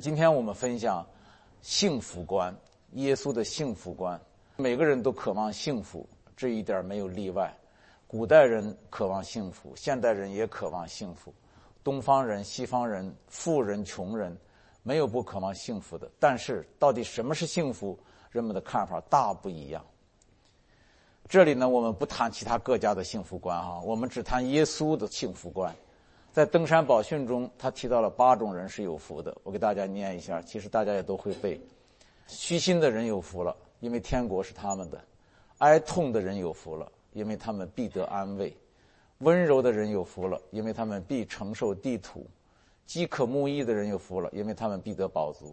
今天我们分享幸福观，耶稣的幸福观。每个人都渴望幸福，这一点没有例外。古代人渴望幸福，现代人也渴望幸福。东方人、西方人、富人、穷人，没有不渴望幸福的。但是，到底什么是幸福，人们的看法大不一样。这里呢，我们不谈其他各家的幸福观啊，我们只谈耶稣的幸福观。在登山宝训中，他提到了八种人是有福的。我给大家念一下，其实大家也都会背。虚心的人有福了，因为天国是他们的；哀痛的人有福了，因为他们必得安慰；温柔的人有福了，因为他们必承受地土；饥渴慕义的人有福了，因为他们必得饱足；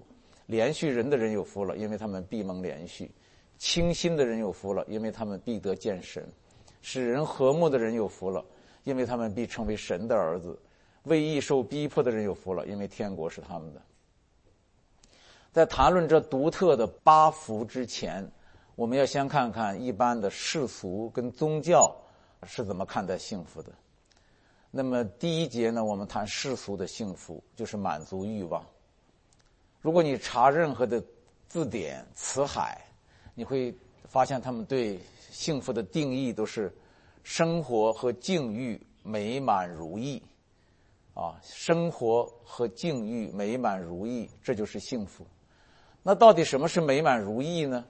连续人的人有福了，因为他们必蒙连续；清心的人有福了，因为他们必得见神；使人和睦的人有福了，因为他们必成为神的儿子。为义受逼迫的人有福了，因为天国是他们的。在谈论这独特的八福之前，我们要先看看一般的世俗跟宗教是怎么看待幸福的。那么第一节呢，我们谈世俗的幸福，就是满足欲望。如果你查任何的字典词海，你会发现他们对幸福的定义都是生活和境遇美满如意。啊，生活和境遇美满如意，这就是幸福。那到底什么是美满如意呢？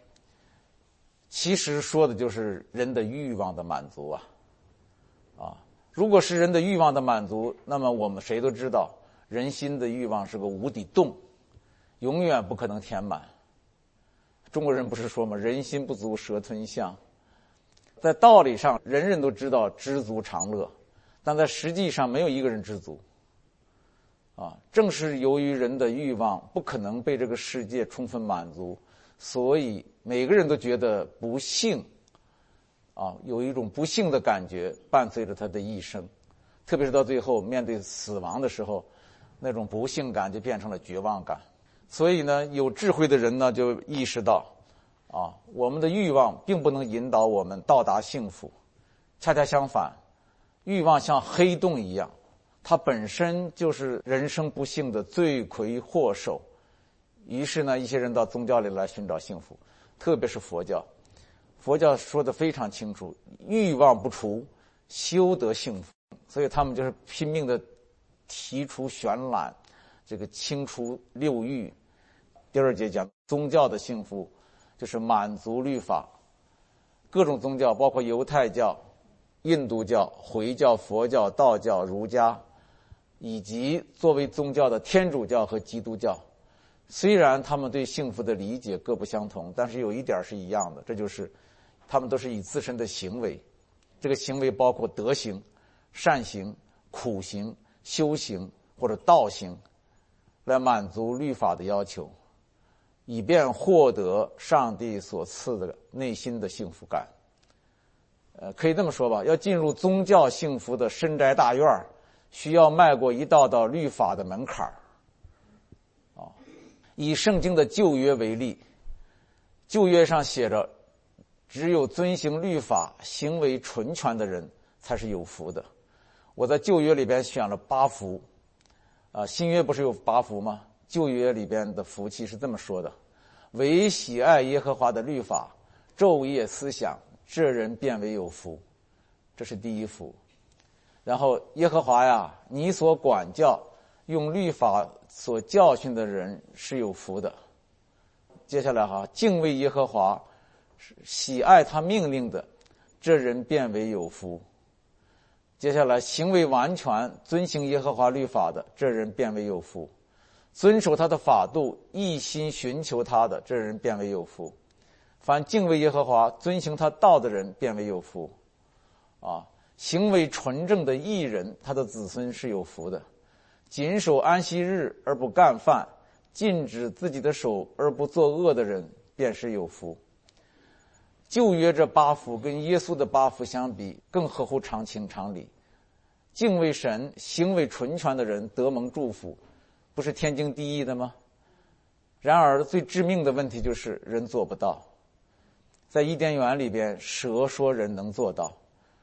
其实说的就是人的欲望的满足啊。啊，如果是人的欲望的满足，那么我们谁都知道，人心的欲望是个无底洞，永远不可能填满。中国人不是说吗？人心不足蛇吞象。在道理上，人人都知道知足常乐，但在实际上，没有一个人知足。啊，正是由于人的欲望不可能被这个世界充分满足，所以每个人都觉得不幸，啊，有一种不幸的感觉伴随着他的一生，特别是到最后面对死亡的时候，那种不幸感就变成了绝望感。所以呢，有智慧的人呢就意识到，啊，我们的欲望并不能引导我们到达幸福，恰恰相反，欲望像黑洞一样。它本身就是人生不幸的罪魁祸首，于是呢，一些人到宗教里来寻找幸福，特别是佛教。佛教说的非常清楚，欲望不除，修得幸福。所以他们就是拼命的提出玄览，这个清除六欲。第二节讲宗教的幸福，就是满足律法。各种宗教，包括犹太教、印度教、回教、佛教、道教、儒家。以及作为宗教的天主教和基督教，虽然他们对幸福的理解各不相同，但是有一点是一样的，这就是他们都是以自身的行为，这个行为包括德行、善行、苦行、修行或者道行，来满足律法的要求，以便获得上帝所赐的内心的幸福感。呃，可以这么说吧，要进入宗教幸福的深宅大院儿。需要迈过一道道律法的门槛儿，啊，以圣经的旧约为例，旧约上写着，只有遵行律法、行为纯全的人才是有福的。我在旧约里边选了八福，啊，新约不是有八福吗？旧约里边的福气是这么说的：唯喜爱耶和华的律法，昼夜思想，这人变为有福。这是第一福。然后，耶和华呀，你所管教、用律法所教训的人是有福的。接下来哈，敬畏耶和华，喜爱他命令的，这人变为有福。接下来，行为完全遵行耶和华律法的，这人变为有福；遵守他的法度，一心寻求他的，这人变为有福。凡敬畏耶和华、遵行他道的人，变为有福。啊。行为纯正的艺人，他的子孙是有福的；谨守安息日而不干饭，禁止自己的手而不作恶的人，便是有福。旧约这八福跟耶稣的八福相比，更合乎常情常理。敬畏神、行为纯全的人得蒙祝福，不是天经地义的吗？然而，最致命的问题就是人做不到。在伊甸园里边，蛇说人能做到。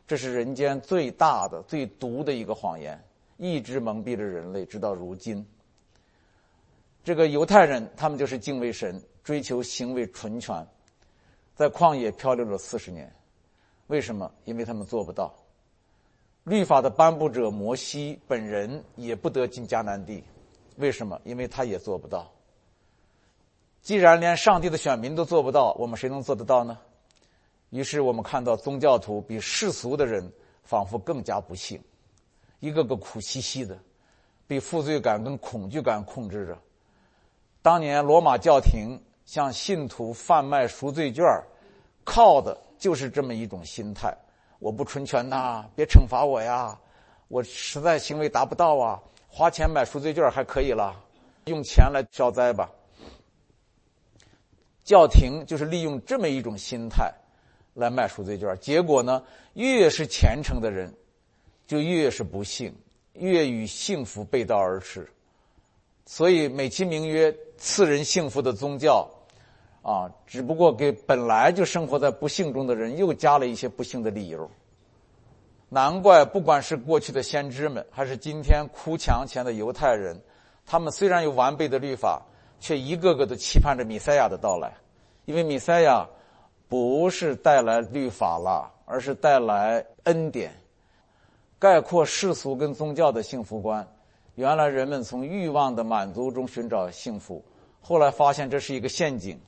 这是人间最大的、最毒的一个谎言，一直蒙蔽着人类，直到如今。这个犹太人他们就是敬畏神，追求行为纯全，在旷野漂流了四十年，为什么？因为他们做不到。律法的颁布者摩西本人也不得进迦南地，为什么？因为他也做不到。既然连上帝的选民都做不到，我们谁能做得到呢？于是我们看到宗教徒比世俗的人仿佛更加不幸，一个个苦兮兮的，被负罪感跟恐惧感控制着。当年罗马教廷向信徒贩卖赎罪券，靠的就是这么一种心态：我不纯全呐，别惩罚我呀！我实在行为达不到啊，花钱买赎罪券还可以了，用钱来消灾吧。教廷就是利用这么一种心态。来卖赎罪券，结果呢？越是虔诚的人，就越是不幸，越与幸福背道而驰。所以美其名曰赐人幸福的宗教，啊，只不过给本来就生活在不幸中的人又加了一些不幸的理由。难怪不管是过去的先知们，还是今天哭墙前的犹太人，他们虽然有完备的律法，却一个个都期盼着弥赛亚的到来，因为弥赛亚。不是带来律法了，而是带来恩典。概括世俗跟宗教的幸福观，原来人们从欲望的满足中寻找幸福，后来发现这是一个陷阱。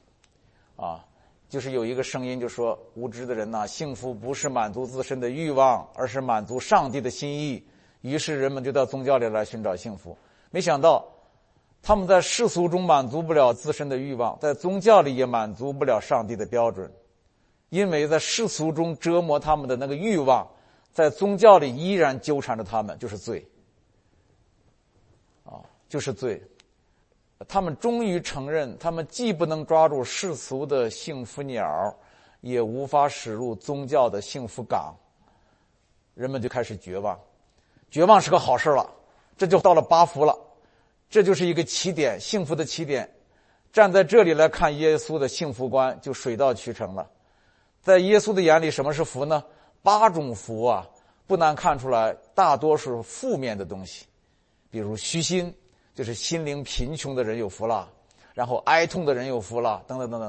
啊，就是有一个声音就说：无知的人呐，幸福不是满足自身的欲望，而是满足上帝的心意。于是人们就到宗教里来寻找幸福。没想到，他们在世俗中满足不了自身的欲望，在宗教里也满足不了上帝的标准。因为在世俗中折磨他们的那个欲望，在宗教里依然纠缠着他们，就是罪。啊，就是罪。他们终于承认，他们既不能抓住世俗的幸福鸟，也无法驶入宗教的幸福港。人们就开始绝望，绝望是个好事了，这就到了八福了，这就是一个起点，幸福的起点。站在这里来看耶稣的幸福观，就水到渠成了。在耶稣的眼里，什么是福呢？八种福啊，不难看出来，大多是负面的东西，比如虚心，就是心灵贫穷的人有福了；然后哀痛的人有福了，等等等等。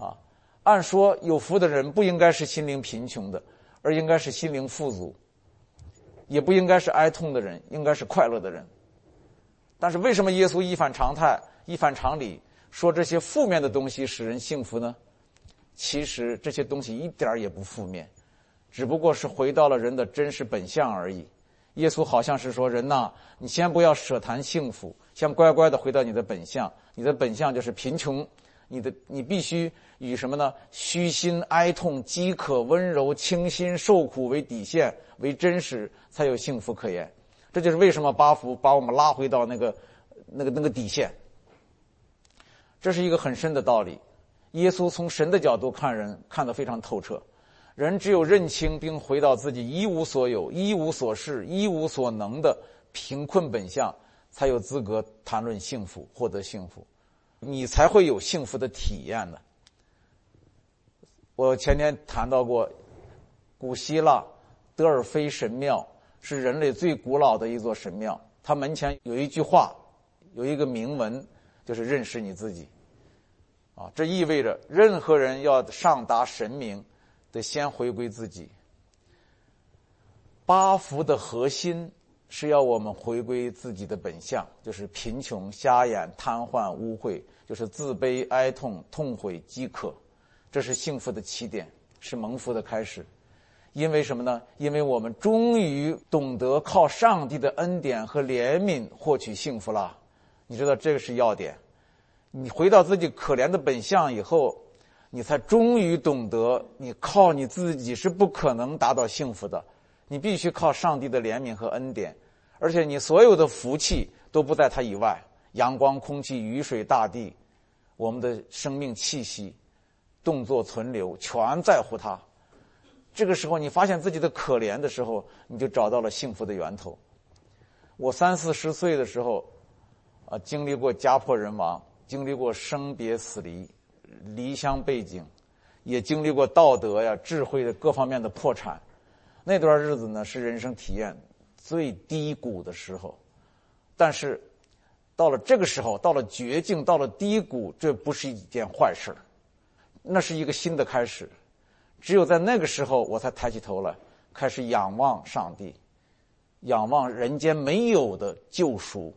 啊，按说有福的人不应该是心灵贫穷的，而应该是心灵富足；也不应该是哀痛的人，应该是快乐的人。但是为什么耶稣一反常态、一反常理，说这些负面的东西使人幸福呢？其实这些东西一点儿也不负面，只不过是回到了人的真实本相而已。耶稣好像是说：“人呐，你先不要舍谈幸福，先乖乖的回到你的本相。你的本相就是贫穷，你的你必须以什么呢？虚心、哀痛、饥渴、温柔、清心、受苦为底线，为真实，才有幸福可言。这就是为什么八福把我们拉回到那个那个那个底线。这是一个很深的道理。”耶稣从神的角度看人，看得非常透彻。人只有认清并回到自己一无所有、一无所事、一无所能的贫困本相，才有资格谈论幸福、获得幸福。你才会有幸福的体验呢。我前天谈到过，古希腊德尔菲神庙是人类最古老的一座神庙，它门前有一句话，有一个铭文，就是认识你自己。啊，这意味着任何人要上达神明，得先回归自己。八福的核心是要我们回归自己的本相，就是贫穷、瞎眼、瘫痪、污秽，就是自卑、哀痛、痛悔、饥渴。这是幸福的起点，是蒙福的开始。因为什么呢？因为我们终于懂得靠上帝的恩典和怜悯获取幸福了。你知道这个是要点。你回到自己可怜的本相以后，你才终于懂得，你靠你自己是不可能达到幸福的，你必须靠上帝的怜悯和恩典，而且你所有的福气都不在他以外，阳光、空气、雨水、大地，我们的生命气息、动作存留，全在乎他。这个时候，你发现自己的可怜的时候，你就找到了幸福的源头。我三四十岁的时候，啊，经历过家破人亡。经历过生别死离、离乡背井，也经历过道德呀、智慧的各方面的破产。那段日子呢，是人生体验最低谷的时候。但是，到了这个时候，到了绝境，到了低谷，这不是一件坏事那是一个新的开始。只有在那个时候，我才抬起头来，开始仰望上帝，仰望人间没有的救赎，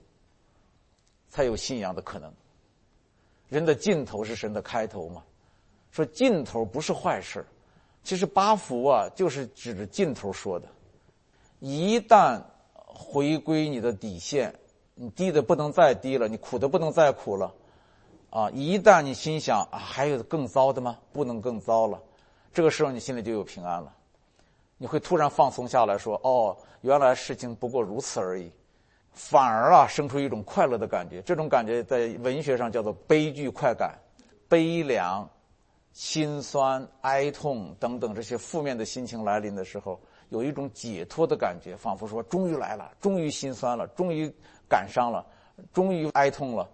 才有信仰的可能。人的尽头是神的开头嘛？说尽头不是坏事其实八福啊，就是指着尽头说的。一旦回归你的底线，你低的不能再低了，你苦的不能再苦了，啊！一旦你心想啊，还有更糟的吗？不能更糟了。这个时候，你心里就有平安了，你会突然放松下来说：“哦，原来事情不过如此而已。”反而啊，生出一种快乐的感觉。这种感觉在文学上叫做悲剧快感，悲凉、心酸、哀痛等等这些负面的心情来临的时候，有一种解脱的感觉，仿佛说：“终于来了，终于心酸了，终于感伤了，终于哀痛了。”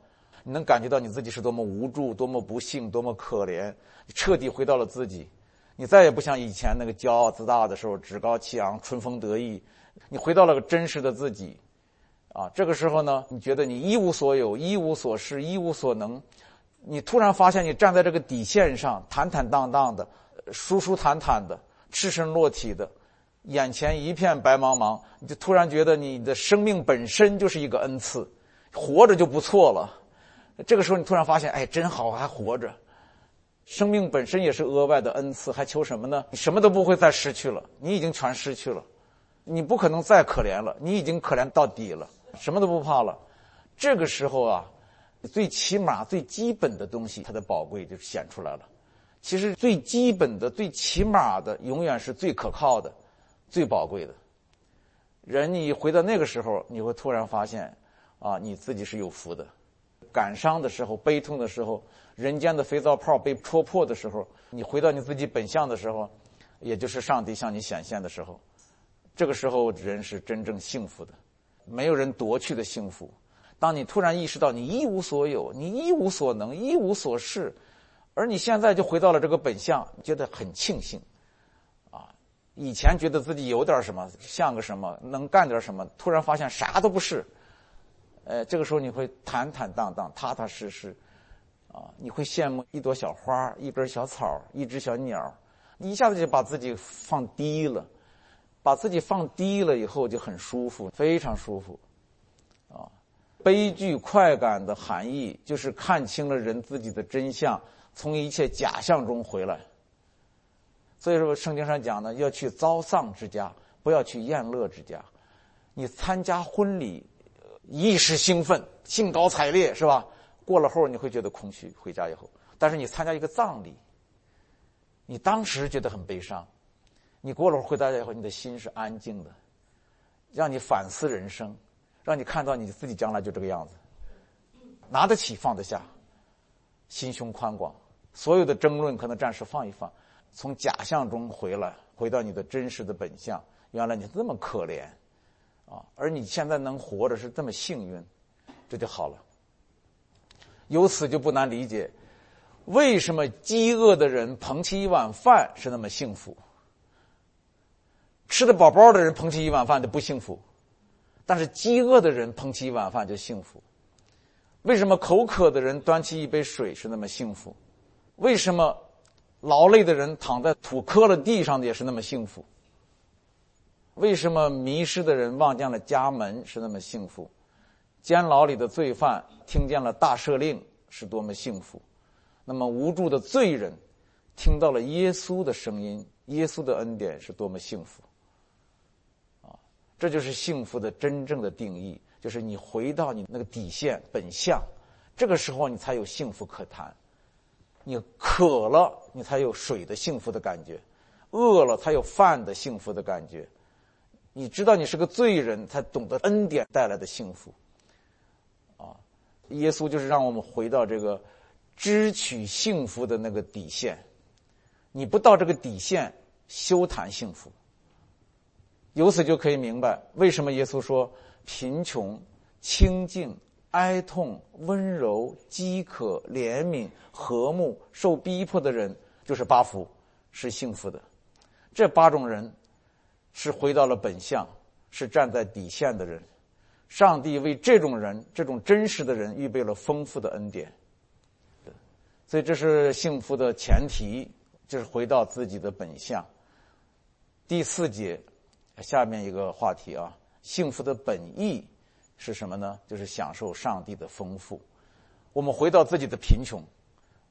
你能感觉到你自己是多么无助、多么不幸、多么可怜，彻底回到了自己。你再也不像以前那个骄傲自大的时候，趾高气昂、春风得意。你回到了个真实的自己，啊，这个时候呢，你觉得你一无所有、一无所事、一无所能。你突然发现，你站在这个底线上，坦坦荡荡的、舒舒坦坦的、赤身裸体的，眼前一片白茫茫，你就突然觉得你的生命本身就是一个恩赐，活着就不错了。这个时候，你突然发现，哎，真好，还活着。生命本身也是额外的恩赐，还求什么呢？你什么都不会再失去了，你已经全失去了，你不可能再可怜了，你已经可怜到底了，什么都不怕了。这个时候啊，最起码最基本的东西，它的宝贵就显出来了。其实最基本的、最起码的，永远是最可靠的、最宝贵的。人，你回到那个时候，你会突然发现，啊，你自己是有福的。感伤的时候，悲痛的时候，人间的肥皂泡被戳破的时候，你回到你自己本相的时候，也就是上帝向你显现的时候，这个时候人是真正幸福的，没有人夺去的幸福。当你突然意识到你一无所有，你一无所能，一无所事，而你现在就回到了这个本相，觉得很庆幸。啊，以前觉得自己有点什么，像个什么，能干点什么，突然发现啥都不是。呃，这个时候你会坦坦荡荡、踏踏实实，啊，你会羡慕一朵小花、一根小草、一只小鸟，一下子就把自己放低了，把自己放低了以后就很舒服，非常舒服，啊，悲剧快感的含义就是看清了人自己的真相，从一切假象中回来。所以说，圣经上讲呢，要去遭丧之家，不要去宴乐之家，你参加婚礼。一时兴奋，兴高采烈，是吧？过了后你会觉得空虚。回家以后，但是你参加一个葬礼，你当时觉得很悲伤，你过了会儿回家以后，你的心是安静的，让你反思人生，让你看到你自己将来就这个样子，拿得起放得下，心胸宽广，所有的争论可能暂时放一放，从假象中回来，回到你的真实的本相。原来你这么可怜。啊，而你现在能活着是这么幸运，这就好了。由此就不难理解，为什么饥饿的人捧起一碗饭是那么幸福，吃的饱饱的人捧起一碗饭就不幸福，但是饥饿的人捧起一碗饭就幸福。为什么口渴的人端起一杯水是那么幸福？为什么劳累的人躺在土磕了地上的也是那么幸福？为什么迷失的人望见了家门是那么幸福？监牢里的罪犯听见了大赦令是多么幸福？那么无助的罪人听到了耶稣的声音，耶稣的恩典是多么幸福？这就是幸福的真正的定义，就是你回到你那个底线本相，这个时候你才有幸福可谈。你渴了，你才有水的幸福的感觉；饿了，才有饭的幸福的感觉。你知道你是个罪人，才懂得恩典带来的幸福。啊，耶稣就是让我们回到这个支取幸福的那个底线。你不到这个底线，休谈幸福。由此就可以明白，为什么耶稣说贫穷、清净、哀痛、温柔、饥渴、怜悯、和睦、受逼迫的人，就是八福，是幸福的。这八种人。是回到了本相，是站在底线的人，上帝为这种人、这种真实的人预备了丰富的恩典。所以这是幸福的前提，就是回到自己的本相。第四节，下面一个话题啊，幸福的本意是什么呢？就是享受上帝的丰富。我们回到自己的贫穷，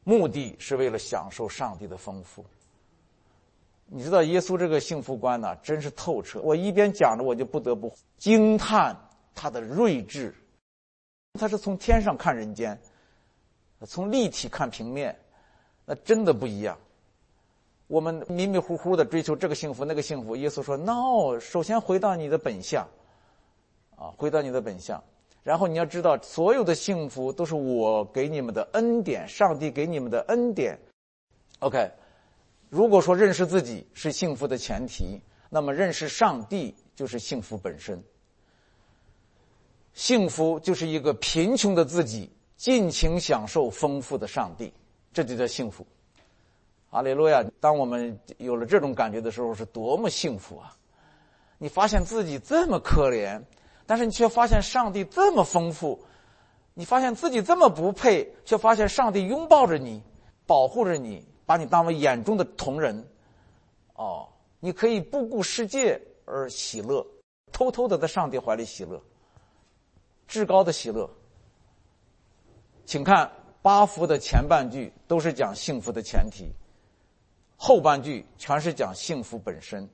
目的是为了享受上帝的丰富。你知道耶稣这个幸福观呢，真是透彻。我一边讲着，我就不得不惊叹他的睿智。他是从天上看人间。从立体看平面，那真的不一样。我们迷迷糊糊的追求这个幸福那个幸福，耶稣说：“no，首先回到你的本相，啊，回到你的本相。然后你要知道，所有的幸福都是我给你们的恩典，上帝给你们的恩典。OK，如果说认识自己是幸福的前提，那么认识上帝就是幸福本身。幸福就是一个贫穷的自己。”尽情享受丰富的上帝，这就叫幸福。阿利路亚！当我们有了这种感觉的时候，是多么幸福啊！你发现自己这么可怜，但是你却发现上帝这么丰富；你发现自己这么不配，却发现上帝拥抱着你，保护着你，把你当为眼中的同人。哦，你可以不顾世界而喜乐，偷偷的在上帝怀里喜乐，至高的喜乐。请看八福的前半句都是讲幸福的前提，后半句全是讲幸福本身。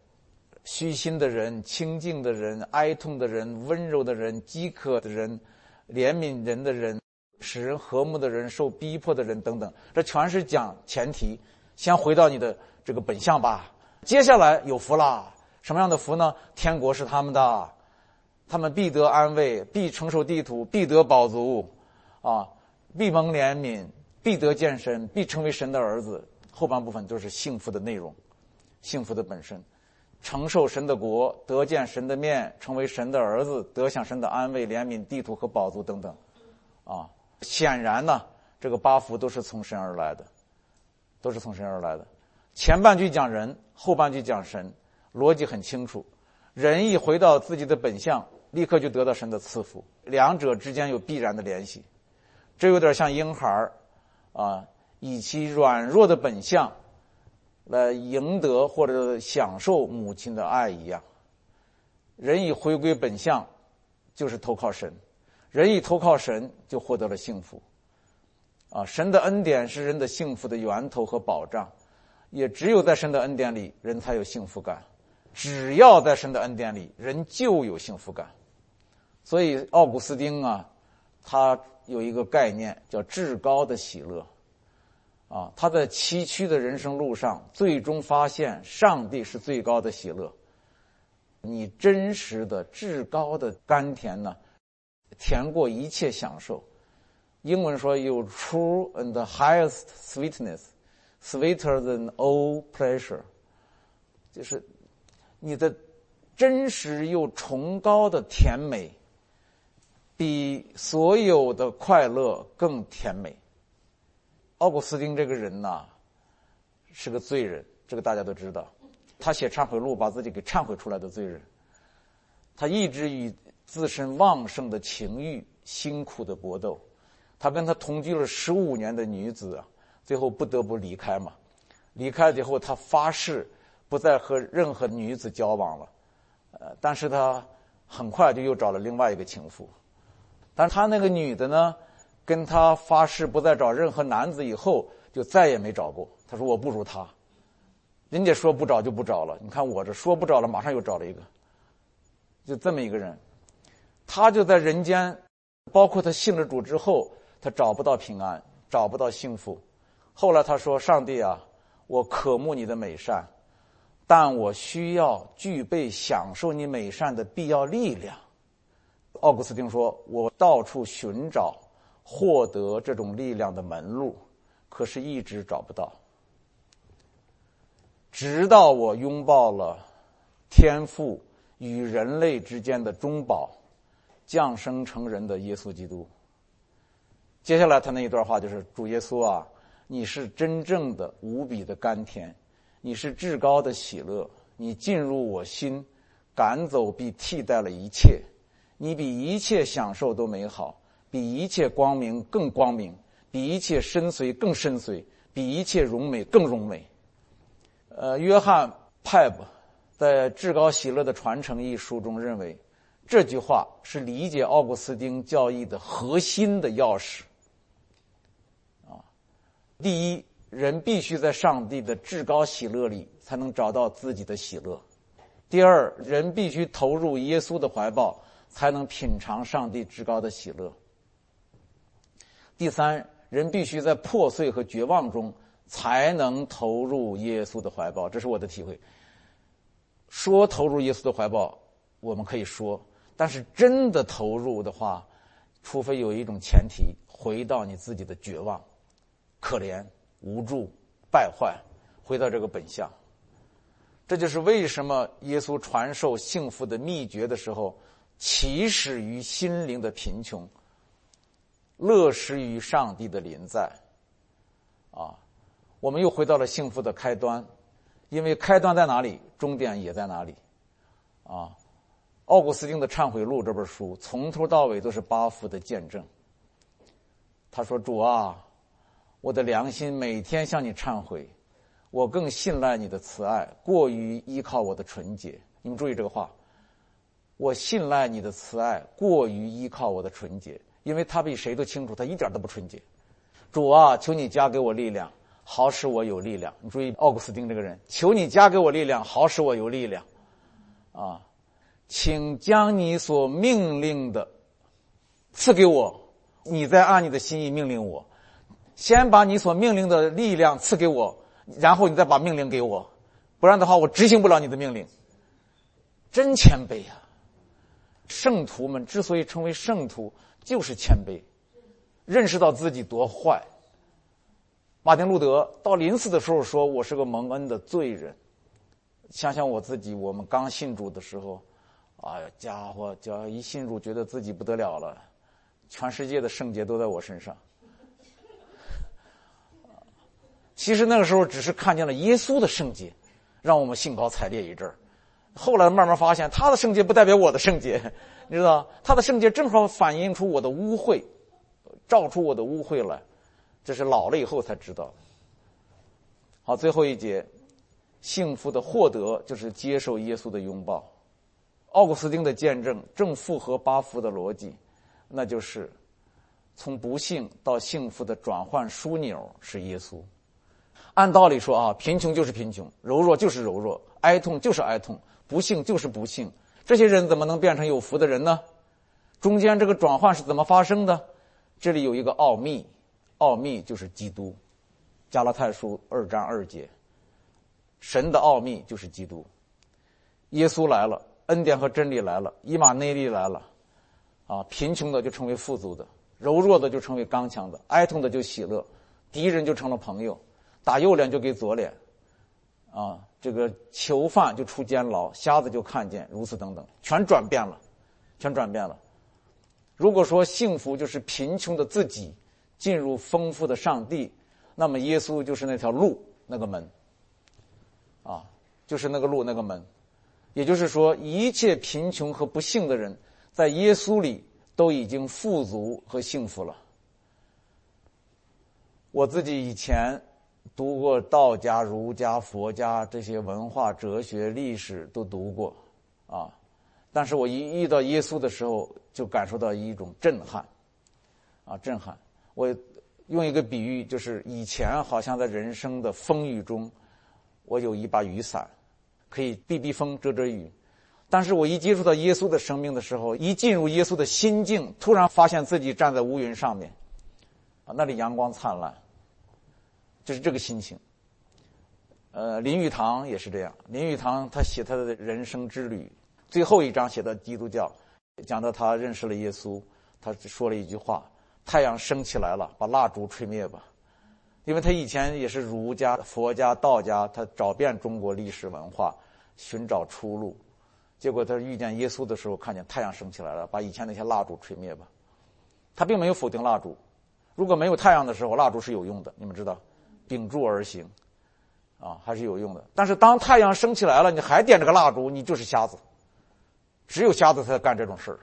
虚心的人、清净的人、哀痛的人、温柔的人、饥渴的人、怜悯人的人、使人和睦的人、受逼迫的人等等，这全是讲前提。先回到你的这个本相吧。接下来有福啦，什么样的福呢？天国是他们的，他们必得安慰，必承受地土，必得饱足，啊。必蒙怜悯，必得健身，必成为神的儿子。后半部分都是幸福的内容，幸福的本身，承受神的国，得见神的面，成为神的儿子，得享神的安慰、怜悯、地图和宝足等等。啊，显然呢，这个八福都是从神而来的，都是从神而来的。前半句讲人，后半句讲神，逻辑很清楚。人一回到自己的本相，立刻就得到神的赐福，两者之间有必然的联系。这有点像婴孩儿，啊，以其软弱的本相来赢得或者享受母亲的爱一样。人以回归本相，就是投靠神；人以投靠神，就获得了幸福。啊，神的恩典是人的幸福的源头和保障，也只有在神的恩典里，人才有幸福感。只要在神的恩典里，人就有幸福感。所以，奥古斯丁啊，他。有一个概念叫至高的喜乐，啊，他在崎岖的人生路上，最终发现上帝是最高的喜乐。你真实的至高的甘甜呢，甜过一切享受。英文说有 true and highest sweetness，sweeter than all pleasure，就是你的真实又崇高的甜美。比所有的快乐更甜美。奥古斯丁这个人呐，是个罪人，这个大家都知道。他写忏悔录，把自己给忏悔出来的罪人。他一直与自身旺盛的情欲辛苦的搏斗。他跟他同居了十五年的女子啊，最后不得不离开嘛。离开了以后，他发誓不再和任何女子交往了。呃，但是他很快就又找了另外一个情妇。但他那个女的呢，跟他发誓不再找任何男子以后，就再也没找过。他说我不如他，人家说不找就不找了。你看我这说不找了，马上又找了一个，就这么一个人。他就在人间，包括他信了主之后，他找不到平安，找不到幸福。后来他说：“上帝啊，我渴慕你的美善，但我需要具备享受你美善的必要力量。”奥古斯丁说：“我到处寻找获得这种力量的门路，可是一直找不到。直到我拥抱了天赋与人类之间的中保，降生成人的耶稣基督。接下来他那一段话就是：主耶稣啊，你是真正的无比的甘甜，你是至高的喜乐，你进入我心，赶走并替代了一切。”你比一切享受都美好，比一切光明更光明，比一切深邃更深邃，比一切荣美更荣美。呃，约翰派布在《至高喜乐的传承》一书中认为，这句话是理解奥古斯丁教义的核心的钥匙。啊，第一，人必须在上帝的至高喜乐里才能找到自己的喜乐；第二，人必须投入耶稣的怀抱。才能品尝上帝至高的喜乐。第三，人必须在破碎和绝望中才能投入耶稣的怀抱，这是我的体会。说投入耶稣的怀抱，我们可以说，但是真的投入的话，除非有一种前提，回到你自己的绝望、可怜、无助、败坏，回到这个本相。这就是为什么耶稣传授幸福的秘诀的时候。起始于心灵的贫穷，乐施于上帝的临在。啊，我们又回到了幸福的开端，因为开端在哪里，终点也在哪里。啊，奥古斯丁的《忏悔录》这本书从头到尾都是巴夫的见证。他说：“主啊，我的良心每天向你忏悔，我更信赖你的慈爱，过于依靠我的纯洁。”你们注意这个话。我信赖你的慈爱，过于依靠我的纯洁，因为他比谁都清楚，他一点都不纯洁。主啊，求你加给我力量，好使我有力量。你注意，奥古斯丁这个人，求你加给我力量，好使我有力量。啊，请将你所命令的赐给我，你再按你的心意命令我。先把你所命令的力量赐给我，然后你再把命令给我，不然的话，我执行不了你的命令。真谦卑呀！圣徒们之所以称为圣徒，就是谦卑，认识到自己多坏。马丁路德到临死的时候说：“我是个蒙恩的罪人。”想想我自己，我们刚信主的时候，哎呀，家伙，只要一信主，觉得自己不得了了，全世界的圣洁都在我身上。其实那个时候只是看见了耶稣的圣洁，让我们兴高采烈一阵儿。后来慢慢发现，他的圣洁不代表我的圣洁，你知道，他的圣洁正好反映出我的污秽，照出我的污秽来，这是老了以后才知道。好，最后一节，幸福的获得就是接受耶稣的拥抱。奥古斯丁的见证正符合巴夫的逻辑，那就是从不幸到幸福的转换枢纽是耶稣。按道理说啊，贫穷就是贫穷，柔弱就是柔弱，哀痛就是哀痛。不幸就是不幸，这些人怎么能变成有福的人呢？中间这个转换是怎么发生的？这里有一个奥秘，奥秘就是基督。加拉太书二章二节，神的奥秘就是基督。耶稣来了，恩典和真理来了，以马内利来了，啊，贫穷的就成为富足的，柔弱的就成为刚强的，哀痛的就喜乐，敌人就成了朋友，打右脸就给左脸，啊。这个囚犯就出监牢，瞎子就看见，如此等等，全转变了，全转变了。如果说幸福就是贫穷的自己进入丰富的上帝，那么耶稣就是那条路，那个门，啊，就是那个路，那个门。也就是说，一切贫穷和不幸的人，在耶稣里都已经富足和幸福了。我自己以前。读过道家、儒家、佛家这些文化、哲学、历史都读过，啊，但是我一遇到耶稣的时候，就感受到一种震撼，啊，震撼。我用一个比喻，就是以前好像在人生的风雨中，我有一把雨伞，可以避避风、遮遮雨，但是我一接触到耶稣的生命的时候，一进入耶稣的心境，突然发现自己站在乌云上面，啊，那里阳光灿烂。就是这个心情。呃，林语堂也是这样。林语堂他写他的人生之旅，最后一章写的基督教，讲到他认识了耶稣，他说了一句话：“太阳升起来了，把蜡烛吹灭吧。”因为他以前也是儒家、佛家、道家，他找遍中国历史文化，寻找出路。结果他遇见耶稣的时候，看见太阳升起来了，把以前那些蜡烛吹灭吧。他并没有否定蜡烛。如果没有太阳的时候，蜡烛是有用的，你们知道。秉烛而行，啊，还是有用的。但是当太阳升起来了，你还点着个蜡烛，你就是瞎子。只有瞎子才干这种事儿，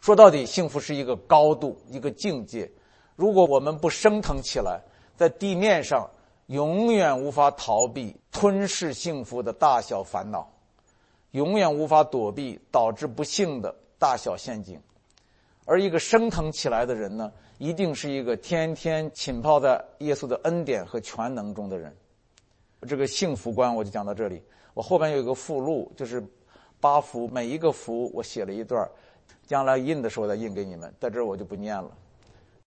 说到底，幸福是一个高度，一个境界。如果我们不升腾起来，在地面上永远无法逃避吞噬幸福的大小烦恼，永远无法躲避导致不幸的大小陷阱。而一个升腾起来的人呢，一定是一个天天浸泡在耶稣的恩典和全能中的人。这个幸福观我就讲到这里。我后边有一个附录，就是八福，每一个福我写了一段，将来印的时候再印给你们，在这儿我就不念了。